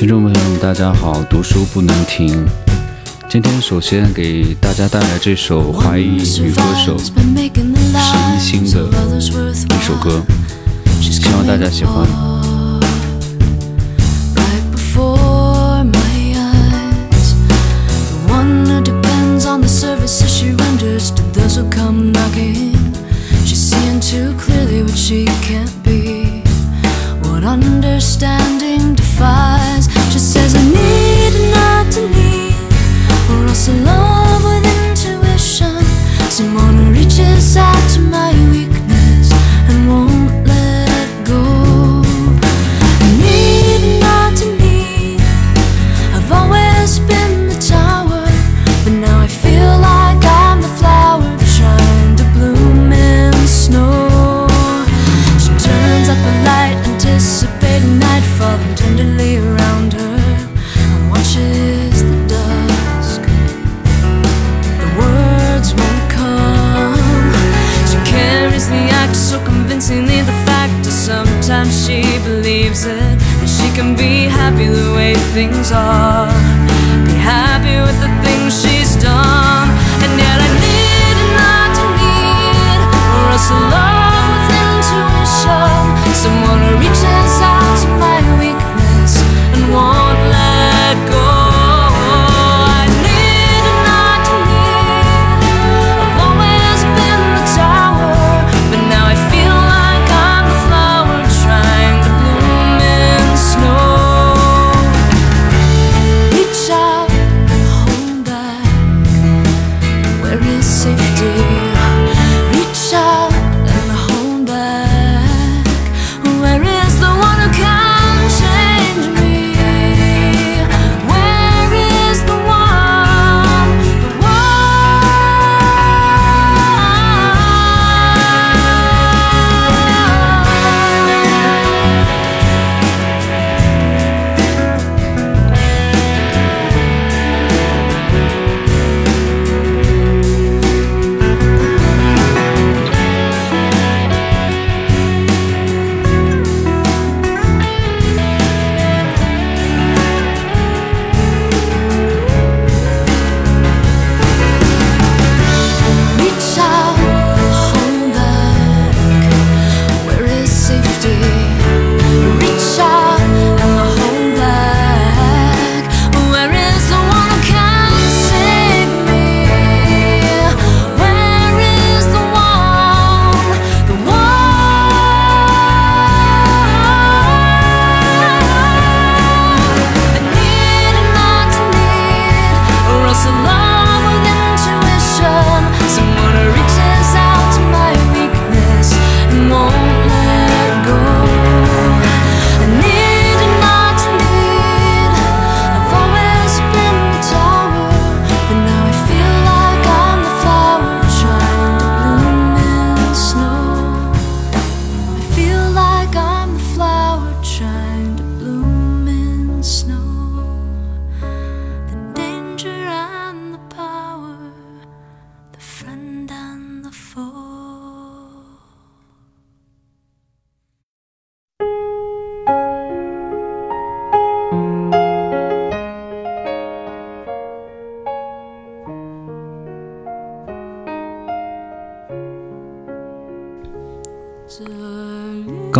听众朋友们，大家好！读书不能停。今天首先给大家带来这首华裔女歌手石一星的一首歌，希望大家喜欢。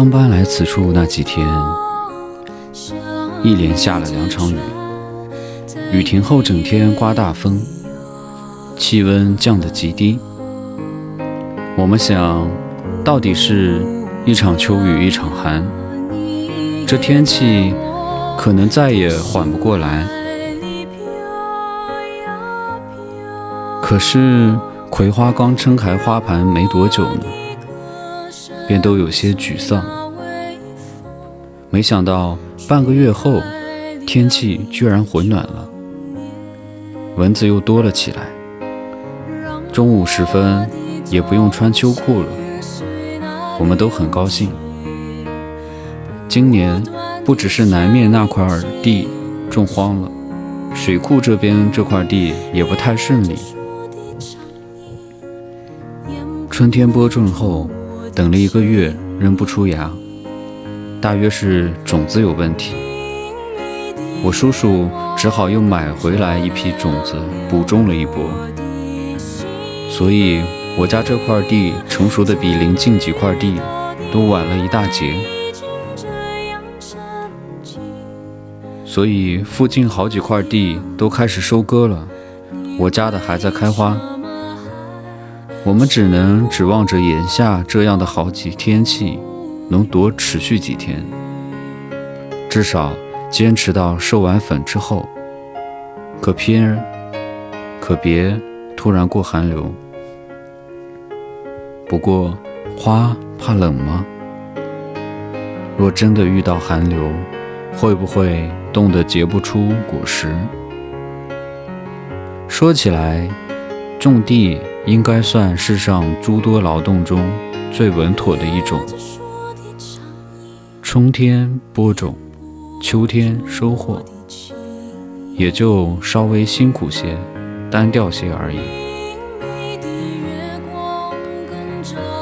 刚搬来此处那几天，一连下了两场雨，雨停后整天刮大风，气温降得极低。我们想，到底是一场秋雨一场寒，这天气可能再也缓不过来。可是葵花刚撑开花盘没多久呢，便都有些沮丧。没想到半个月后，天气居然回暖了，蚊子又多了起来。中午时分也不用穿秋裤了，我们都很高兴。今年不只是南面那块地种荒了，水库这边这块地也不太顺利。春天播种后，等了一个月仍不出芽，大约是种子有问题。我叔叔只好又买回来一批种子，补种了一波。所以，我家这块地成熟的比邻近几块地都晚了一大截。所以，附近好几块地都开始收割了，我家的还在开花。我们只能指望着眼下这样的好几天气能多持续几天，至少。坚持到授完粉之后，可偏，可别突然过寒流。不过，花怕冷吗？若真的遇到寒流，会不会冻得结不出果实？说起来，种地应该算世上诸多劳动中最稳妥的一种。春天播种。秋天收获，也就稍微辛苦些、单调些而已。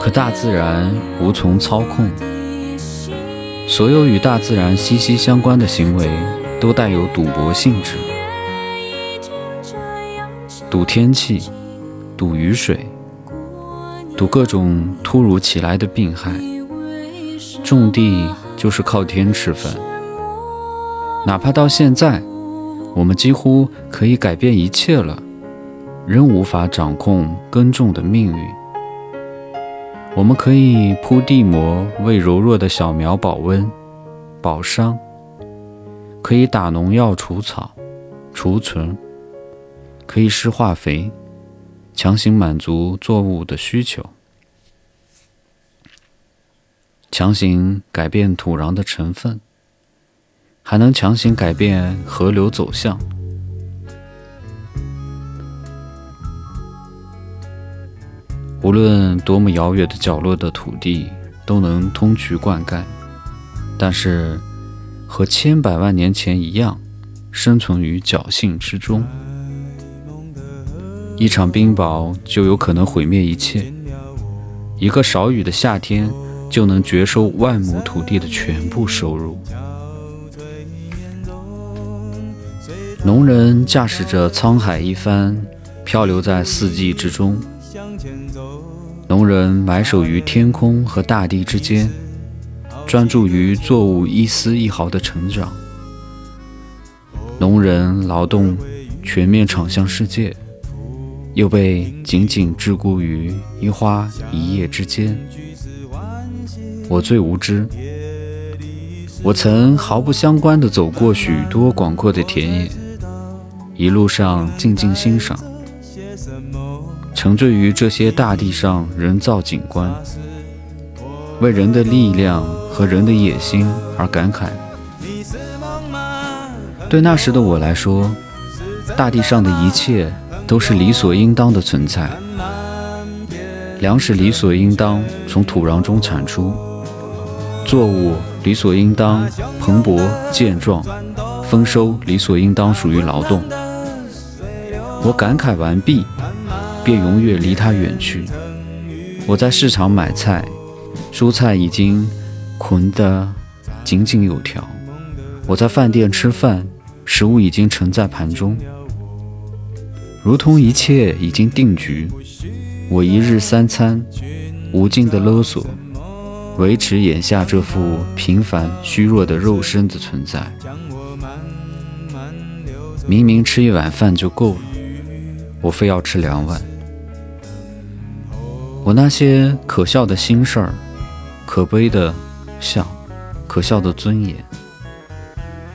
可大自然无从操控，所有与大自然息息相关的行为都带有赌博性质，赌天气，赌雨水，赌各种突如其来的病害。种地就是靠天吃饭。哪怕到现在，我们几乎可以改变一切了，仍无法掌控耕种的命运。我们可以铺地膜为柔弱的小苗保温、保墒；可以打农药除草、除虫；可以施化肥，强行满足作物的需求，强行改变土壤的成分。还能强行改变河流走向。无论多么遥远的角落的土地都能通渠灌溉，但是和千百万年前一样，生存于侥幸之中。一场冰雹就有可能毁灭一切，一个少雨的夏天就能绝收万亩土地的全部收入。农人驾驶着沧海一帆，漂流在四季之中。农人埋首于天空和大地之间，专注于作物一丝一毫的成长。农人劳动，全面敞向世界，又被紧紧桎梏于一花一叶之间。我最无知，我曾毫不相关地走过许多广阔的田野。一路上静静欣赏，沉醉于这些大地上人造景观，为人的力量和人的野心而感慨。对那时的我来说，大地上的一切都是理所应当的存在。粮食理所应当从土壤中产出，作物理所应当蓬勃健壮，丰收理所应当属于劳动。我感慨完毕，便永远离他远去。我在市场买菜，蔬菜已经捆得井井有条；我在饭店吃饭，食物已经盛在盘中，如同一切已经定局。我一日三餐，无尽的勒索，维持眼下这副平凡虚弱的肉身的存在。明明吃一碗饭就够了。我非要吃两碗。我那些可笑的心事儿，可悲的笑，可笑的尊严，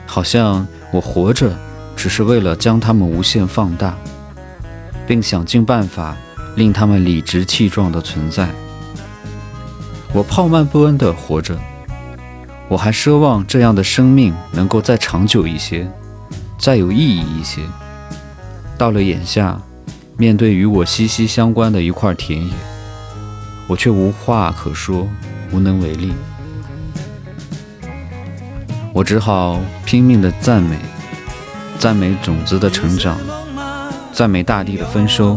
好像我活着只是为了将它们无限放大，并想尽办法令它们理直气壮的存在。我泡慢不恩的活着，我还奢望这样的生命能够再长久一些，再有意义一些。到了眼下。面对与我息息相关的一块田野，我却无话可说，无能为力。我只好拼命的赞美，赞美种子的成长，赞美大地的丰收。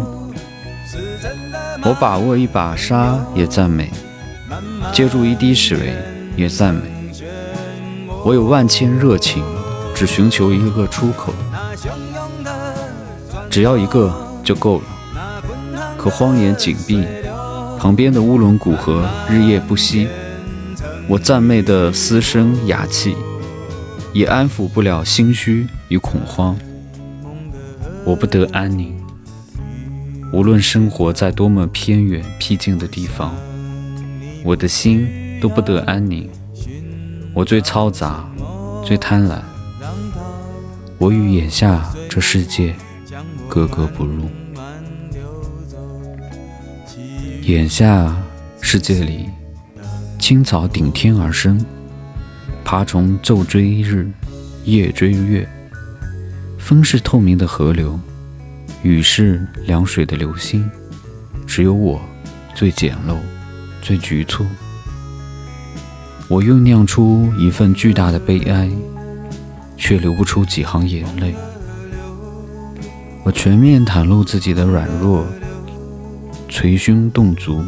我把握一把沙也赞美，接住一滴水也赞美。我有万千热情，只寻求一个出口，只要一个就够了。可荒野紧闭，旁边的乌伦古河日夜不息。我赞美的嘶声哑气，也安抚不了心虚与恐慌。我不得安宁，无论生活在多么偏远僻静的地方，我的心都不得安宁。我最嘈杂，最贪婪，我与眼下这世界格格不入。眼下世界里。青草顶天而生，爬虫昼追日，夜追月。风是透明的河流，雨是凉水的流星。只有我最简陋，最局促。我酝酿出一份巨大的悲哀，却流不出几行眼泪。我全面袒露自己的软弱，捶胸顿足，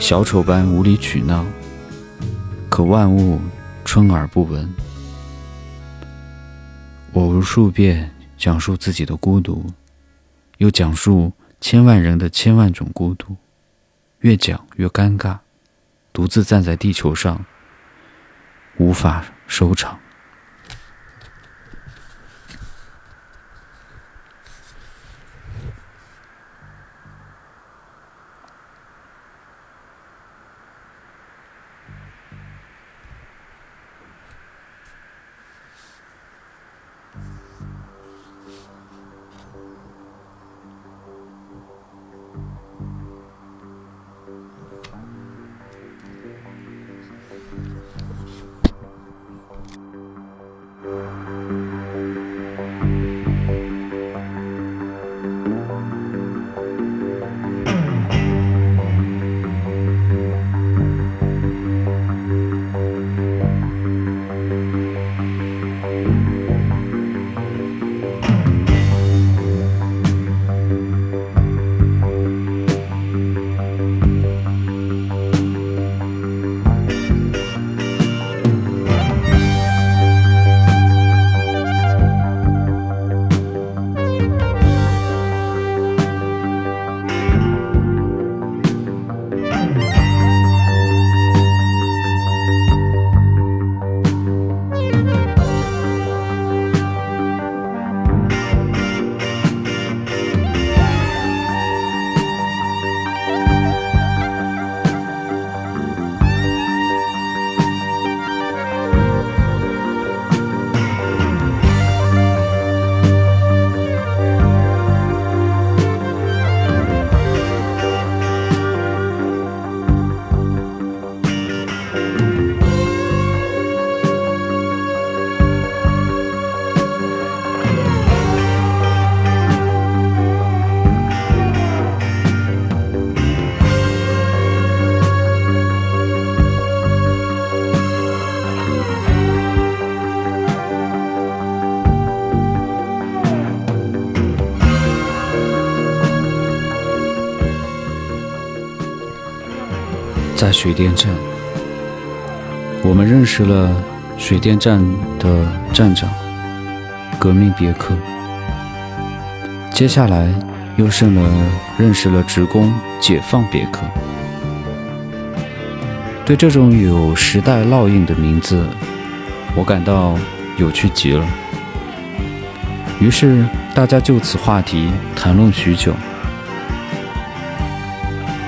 小丑般无理取闹。可万物春而不闻。我无数遍讲述自己的孤独，又讲述千万人的千万种孤独，越讲越尴尬，独自站在地球上，无法收场。在水电站，我们认识了水电站的站长革命别克。接下来又剩了认识了职工解放别克。对这种有时代烙印的名字，我感到有趣极了。于是大家就此话题谈论许久。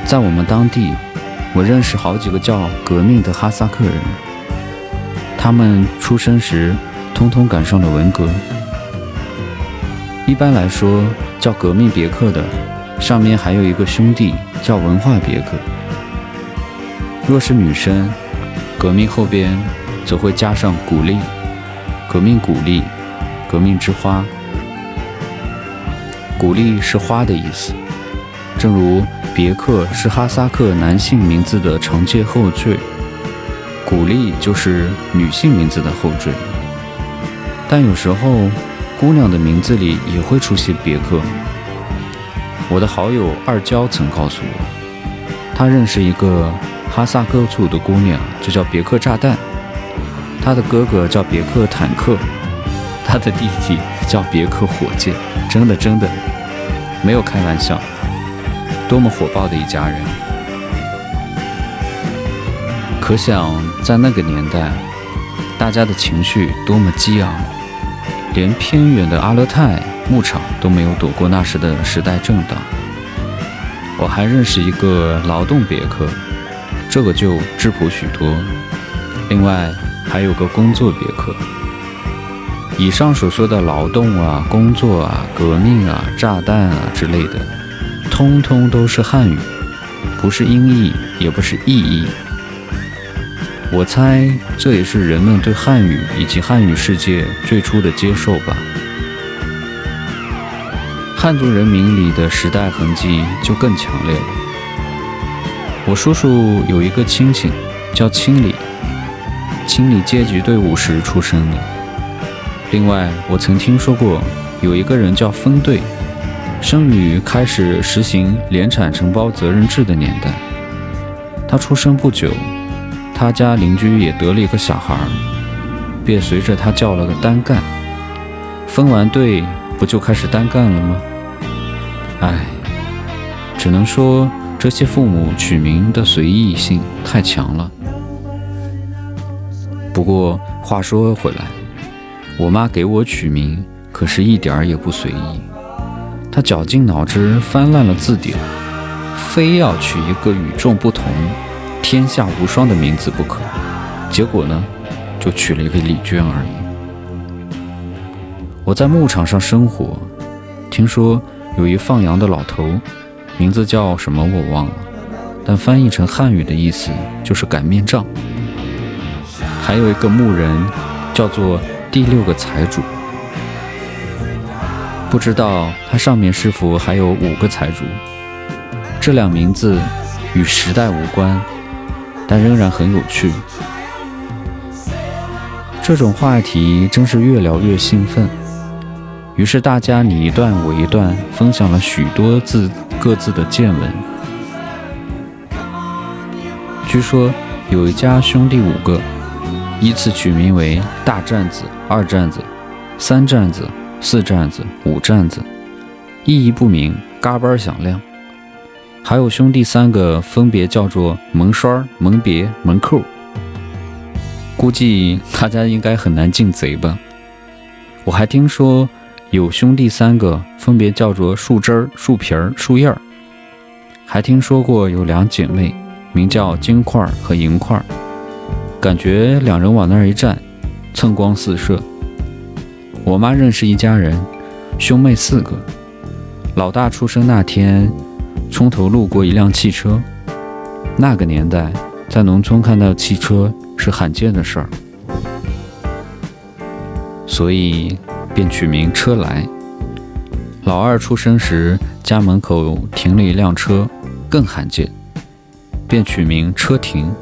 在我们当地。我认识好几个叫革命的哈萨克人，他们出生时通通赶上了文革。一般来说，叫革命别克的，上面还有一个兄弟叫文化别克。若是女生，革命后边则会加上鼓励，革命鼓励，革命之花。鼓励是花的意思，正如。别克是哈萨克男性名字的常见后缀，古丽就是女性名字的后缀。但有时候，姑娘的名字里也会出现别克。我的好友二娇曾告诉我，她认识一个哈萨克族的姑娘，就叫别克炸弹。她的哥哥叫别克坦克。她的弟弟叫别克火箭，真的真的没有开玩笑，多么火爆的一家人！可想在那个年代，大家的情绪多么激昂，连偏远的阿勒泰牧场都没有躲过那时的时代震荡。我还认识一个劳动别克，这个就质朴许多。另外还有个工作别克。以上所说的劳动啊、工作啊、革命啊、炸弹啊之类的，通通都是汉语，不是音译，也不是意译。我猜这也是人们对汉语以及汉语世界最初的接受吧。汉族人民里的时代痕迹就更强烈了。我叔叔有一个亲戚叫清理，清理阶级队伍时出生的。另外，我曾听说过有一个人叫分队，生于开始实行联产承包责任制的年代。他出生不久，他家邻居也得了一个小孩，便随着他叫了个单干。分完队不就开始单干了吗？唉，只能说这些父母取名的随意性太强了。不过话说回来，我妈给我取名可是一点儿也不随意，绞尽脑汁翻烂了字典，非要取一个与众不同、天下无双的名字不可。结果呢，就取了一个李娟而已。我在牧场上生活，听说。有一放羊的老头，名字叫什么我忘了，但翻译成汉语的意思就是擀面杖。还有一个牧人，叫做第六个财主，不知道他上面是否还有五个财主。这两名字与时代无关，但仍然很有趣。这种话题真是越聊越兴奋。于是大家你一段我一段，分享了许多字各自的见闻。据说有一家兄弟五个，依次取名为大站子、二站子、三站子、四站子、五站子，意义不明，嘎嘣响亮。还有兄弟三个，分别叫做门栓、门别、门扣。估计大家应该很难进贼吧？我还听说。有兄弟三个，分别叫做树枝儿、树皮儿、树叶儿。还听说过有两姐妹，名叫金块儿和银块儿。感觉两人往那儿一站，蹭光四射。我妈认识一家人，兄妹四个。老大出生那天，村头路过一辆汽车。那个年代，在农村看到汽车是罕见的事儿，所以。便取名车来。老二出生时，家门口停了一辆车，更罕见，便取名车停。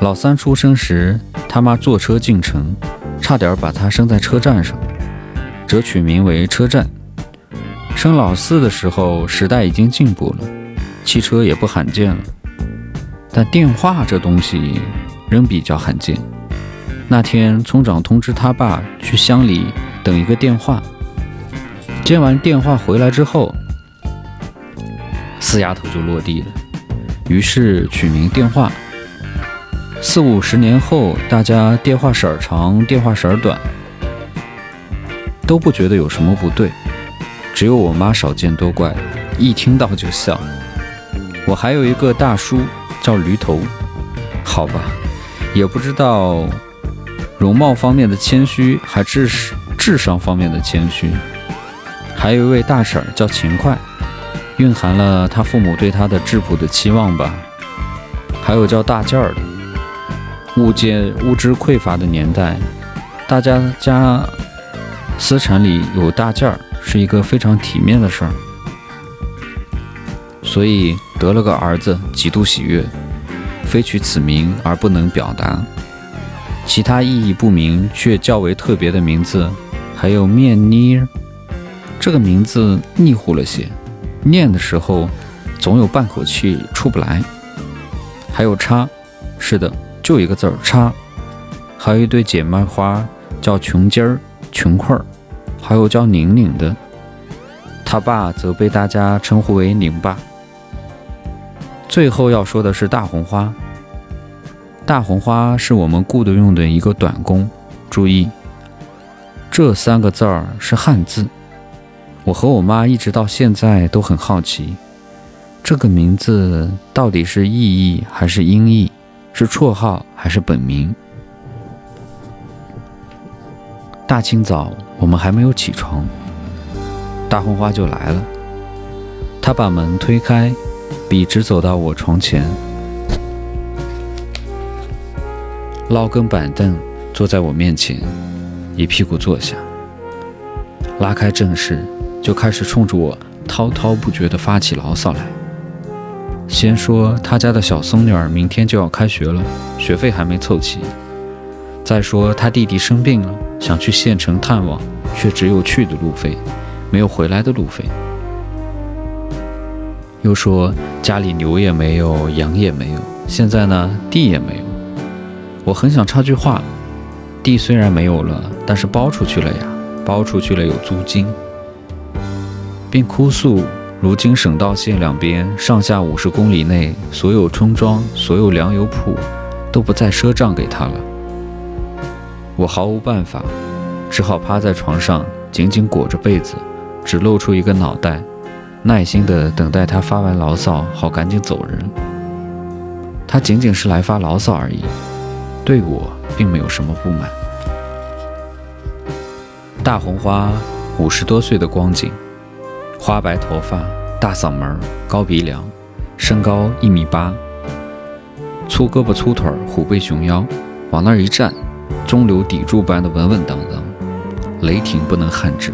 老三出生时，他妈坐车进城，差点把他生在车站上，则取名为车站。生老四的时候，时代已经进步了，汽车也不罕见了，但电话这东西仍比较罕见。那天，村长通知他爸去乡里。等一个电话，接完电话回来之后，四丫头就落地了。于是取名电话。四五十年后，大家电话色儿长，电话色儿短，都不觉得有什么不对。只有我妈少见多怪，一听到就笑。我还有一个大叔叫驴头，好吧，也不知道容貌方面的谦虚，还是。智商方面的谦虚，还有一位大婶叫勤快，蕴含了他父母对他的质朴的期望吧。还有叫大件儿的，物件物质匮乏的年代，大家家私产里有大件儿是一个非常体面的事儿，所以得了个儿子极度喜悦，非取此名而不能表达。其他意义不明却较为特别的名字。还有面妮儿，这个名字腻乎了些，念的时候总有半口气出不来。还有叉，是的，就一个字儿叉。还有一对姐妹花叫琼尖儿，琼块儿，还有叫宁宁的，他爸则被大家称呼为宁爸。最后要说的是大红花。大红花是我们雇的用的一个短工，注意，这三个字儿是汉字。我和我妈一直到现在都很好奇，这个名字到底是意译还是音译，是绰号还是本名？大清早，我们还没有起床，大红花就来了。他把门推开，笔直走到我床前。捞根板凳，坐在我面前，一屁股坐下，拉开正事，就开始冲着我滔滔不绝地发起牢骚来。先说他家的小孙女儿明天就要开学了，学费还没凑齐；再说他弟弟生病了，想去县城探望，却只有去的路费，没有回来的路费。又说家里牛也没有，羊也没有，现在呢，地也没有。我很想插句话，地虽然没有了，但是包出去了呀，包出去了有租金，并哭诉，如今省道线两边上下五十公里内所有村庄、所有粮油铺都不再赊账给他了。我毫无办法，只好趴在床上，紧紧裹着被子，只露出一个脑袋，耐心地等待他发完牢骚，好赶紧走人。他仅仅是来发牢骚而已。对我并没有什么不满。大红花五十多岁的光景，花白头发，大嗓门，高鼻梁，身高一米八，粗胳膊粗腿，虎背熊腰，往那儿一站，中流砥柱般的稳稳当当，雷霆不能撼之。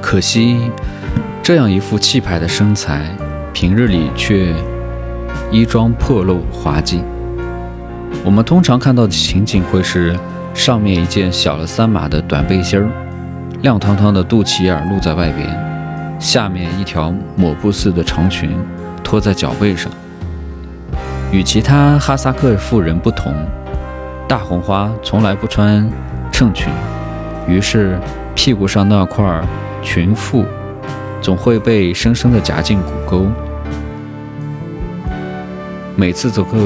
可惜，这样一副气派的身材，平日里却……衣装破漏滑稽，我们通常看到的情景会是上面一件小了三码的短背心儿，亮堂堂的肚脐眼露在外边，下面一条抹布似的长裙拖在脚背上。与其他哈萨克妇人不同，大红花从来不穿衬裙，于是屁股上那块裙腹总会被深深地夹进骨沟。每次走后，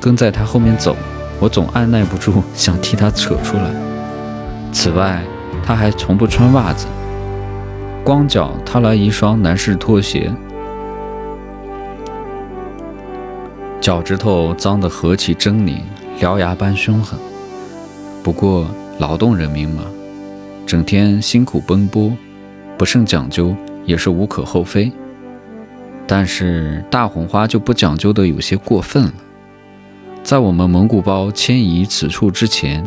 跟在他后面走，我总按耐不住想替他扯出来。此外，他还从不穿袜子，光脚踏来一双男士拖鞋，脚趾头脏得何其狰狞，獠牙般凶狠。不过劳动人民嘛，整天辛苦奔波，不甚讲究也是无可厚非。但是大红花就不讲究的有些过分了。在我们蒙古包迁移此处之前，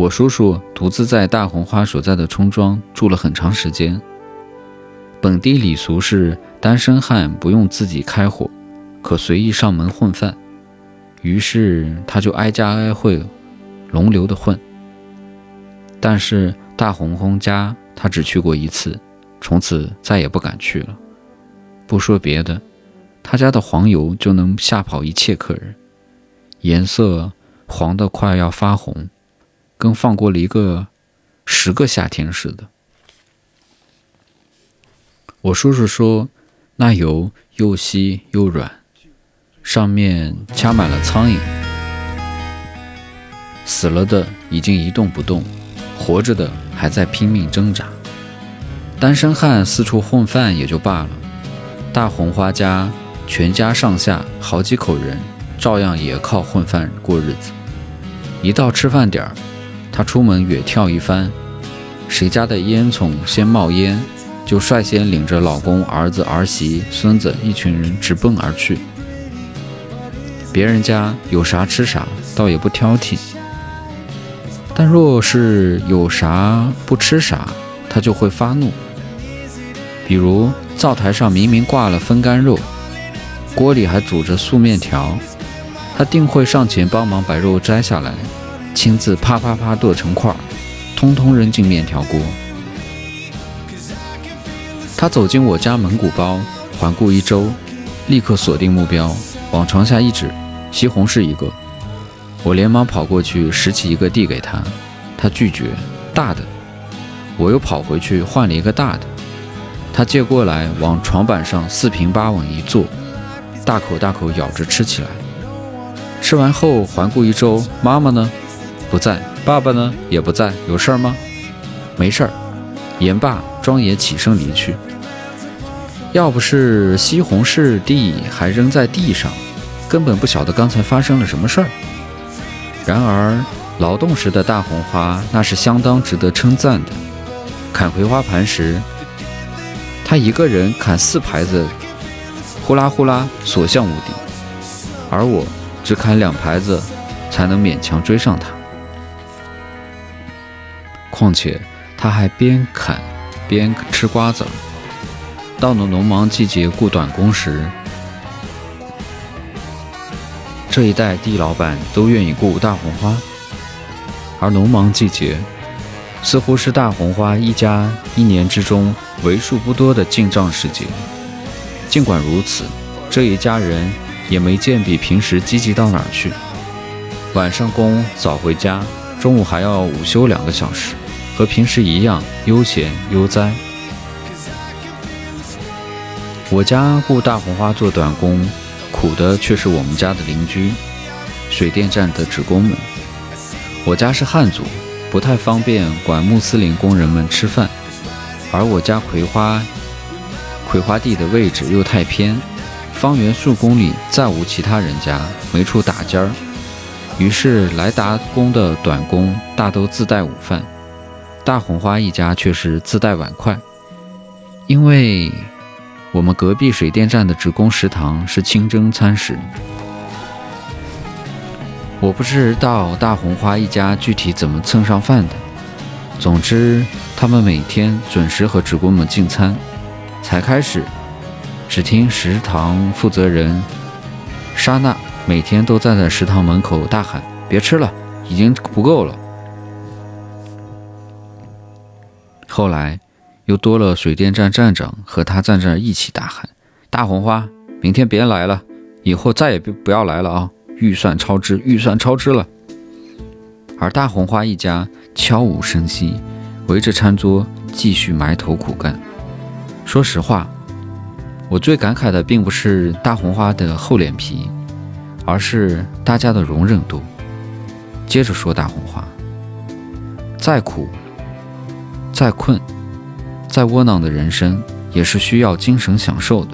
我叔叔独自在大红花所在的村庄住了很长时间。本地礼俗是单身汉不用自己开火，可随意上门混饭。于是他就挨家挨户轮流的混。但是大红红家他只去过一次，从此再也不敢去了。不说别的，他家的黄油就能吓跑一切客人，颜色黄得快要发红，跟放过了一个十个夏天似的。我叔叔说，那油又稀又软，上面掐满了苍蝇，死了的已经一动不动，活着的还在拼命挣扎。单身汉四处混饭也就罢了。大红花家全家上下好几口人，照样也靠混饭过日子。一到吃饭点儿，他出门远眺一番，谁家的烟囱先冒烟，就率先领着老公、儿子、儿媳、孙子一群人直奔而去。别人家有啥吃啥，倒也不挑剔；但若是有啥不吃啥，他就会发怒。比如。灶台上明明挂了风干肉，锅里还煮着素面条，他定会上前帮忙把肉摘下来，亲自啪啪啪剁成块儿，通通扔进面条锅。他走进我家蒙古包，环顾一周，立刻锁定目标，往床下一指：西红柿一个。我连忙跑过去拾起一个递给他，他拒绝，大的。我又跑回去换了一个大的，他接过来往床板上四平八稳一坐，大口大口咬着吃起来。吃完后环顾一周，妈妈呢？不在。爸爸呢？也不在。有事儿吗？没事儿。言罢，庄爷起身离去。要不是西红柿地还扔在地上，根本不晓得刚才发生了什么事儿。然而，劳动时的大红花那是相当值得称赞的。砍葵花盘时，他一个人砍四排子，呼啦呼啦，所向无敌；而我只砍两排子，才能勉强追上他。况且他还边砍边吃瓜子。到了农忙季节雇短工时，这一代地老板都愿意雇大红花，而农忙季节。似乎是大红花一家一年之中为数不多的进账时节。尽管如此，这一家人也没见比平时积极到哪儿去。晚上工早回家，中午还要午休两个小时，和平时一样悠闲悠哉。我家雇大红花做短工，苦的却是我们家的邻居——水电站的职工们。我家是汉族。不太方便管穆斯林工人们吃饭，而我家葵花葵花地的位置又太偏，方圆数公里再无其他人家，没处打尖儿。于是来打工的短工大都自带午饭，大红花一家却是自带碗筷，因为我们隔壁水电站的职工食堂是清真餐食。我不知道大红花一家具体怎么蹭上饭的。总之，他们每天准时和职工们进餐。才开始，只听食堂负责人莎娜每天都站在食堂门口大喊：“别吃了，已经不够了。”后来，又多了水电站站长和他站在一起大喊：“大红花，明天别来了，以后再也不不要来了啊！”预算超支，预算超支了。而大红花一家悄无声息，围着餐桌继续埋头苦干。说实话，我最感慨的并不是大红花的厚脸皮，而是大家的容忍度。接着说大红花，再苦、再困、再窝囊的人生，也是需要精神享受的。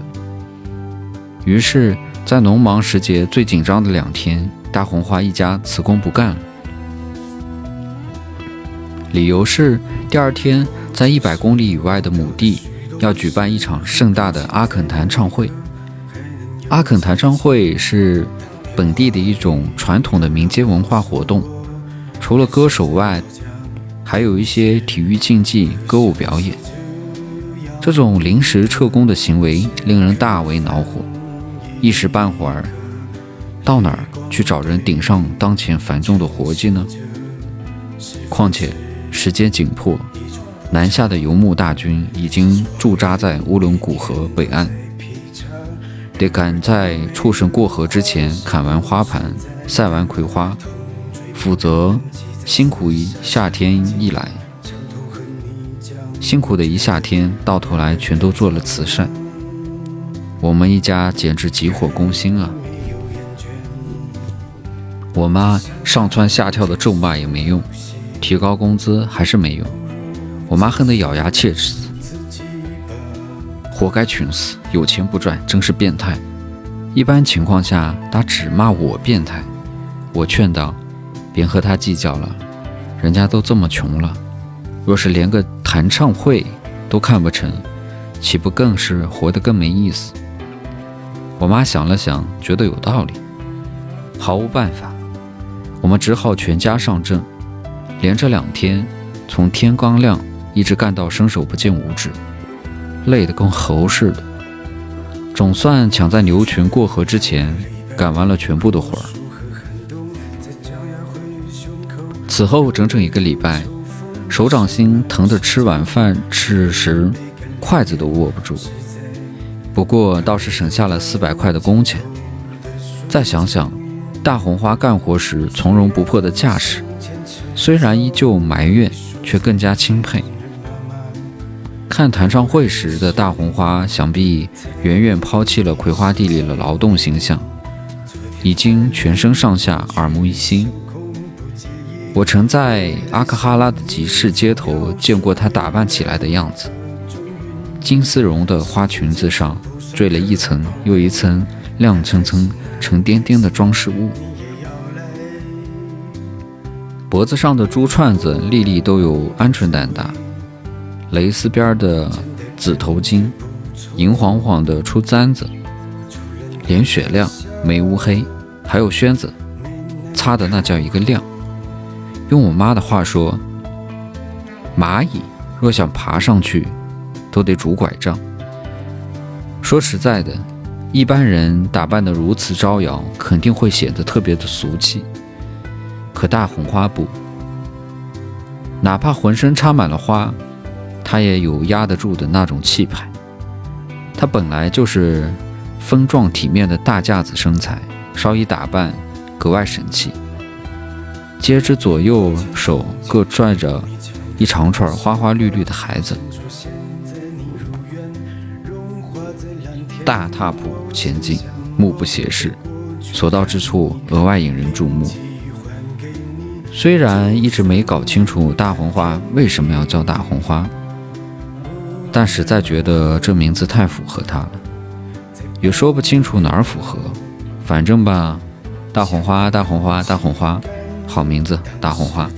于是。在农忙时节最紧张的两天，大红花一家辞工不干了。理由是第二天在一百公里以外的亩地要举办一场盛大的阿肯弹唱会。阿肯弹唱会是本地的一种传统的民间文化活动，除了歌手外，还有一些体育竞技、歌舞表演。这种临时撤工的行为令人大为恼火。一时半会儿，到哪儿去找人顶上当前繁重的活计呢？况且时间紧迫，南下的游牧大军已经驻扎在乌伦古河北岸，得赶在畜生过河之前砍完花盘，晒完葵花，否则辛苦一夏天一来，辛苦的一夏天到头来全都做了慈善。我们一家简直急火攻心啊！我妈上蹿下跳的咒骂也没用，提高工资还是没用。我妈恨得咬牙切齿，活该穷死，有钱不赚，真是变态。一般情况下，她只骂我变态。我劝道：“别和他计较了，人家都这么穷了，若是连个弹唱会都看不成，岂不更是活得更没意思？”我妈想了想，觉得有道理，毫无办法，我们只好全家上阵，连着两天，从天刚亮一直干到伸手不见五指，累得跟猴似的，总算抢在牛群过河之前赶完了全部的活儿。此后整整一个礼拜，手掌心疼得吃晚饭吃时筷子都握不住。不过倒是省下了四百块的工钱。再想想，大红花干活时从容不迫的架势，虽然依旧埋怨，却更加钦佩。看弹唱会时的大红花，想必远远抛弃了葵花地里的劳动形象，已经全身上下耳目一新。我曾在阿克哈拉的集市街头见过她打扮起来的样子，金丝绒的花裙子上缀了一层又一层亮层层、沉甸甸的装饰物，脖子上的珠串子粒粒都有鹌鹑蛋大。蕾丝边的紫头巾，银晃晃的出簪子，脸雪亮，眉乌黑，还有靴子，擦的那叫一个亮。用我妈的话说，蚂蚁若想爬上去，都得拄拐杖。说实在的，一般人打扮得如此招摇，肯定会显得特别的俗气。可大红花不，哪怕浑身插满了花。她也有压得住的那种气派，她本来就是丰壮体面的大架子身材，稍一打扮格外神气。接着左右手各拽着一长串花花绿绿的孩子，大踏步前进，目不斜视，所到之处额外引人注目。虽然一直没搞清楚大红花为什么要叫大红花。但实在觉得这名字太符合他了，也说不清楚哪儿符合，反正吧，大红花，大红花，大红花，好名字，大红花。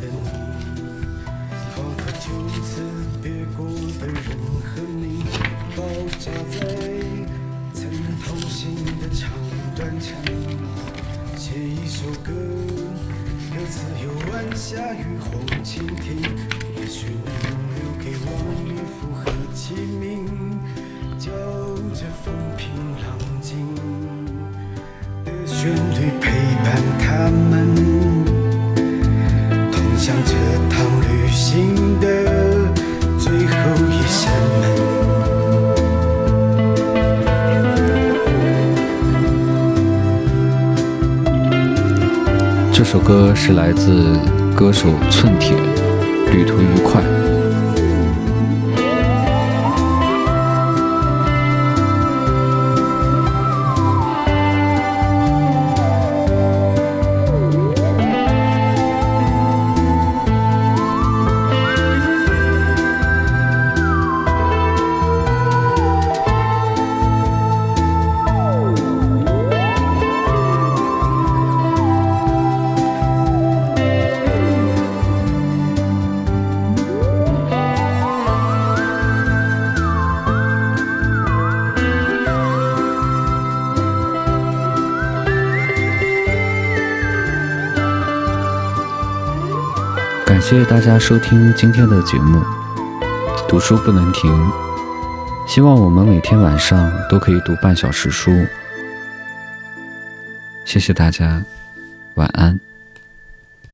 这首歌是来自歌手寸铁，旅途愉快。收听今天的节目，读书不能停。希望我们每天晚上都可以读半小时书。谢谢大家，晚安。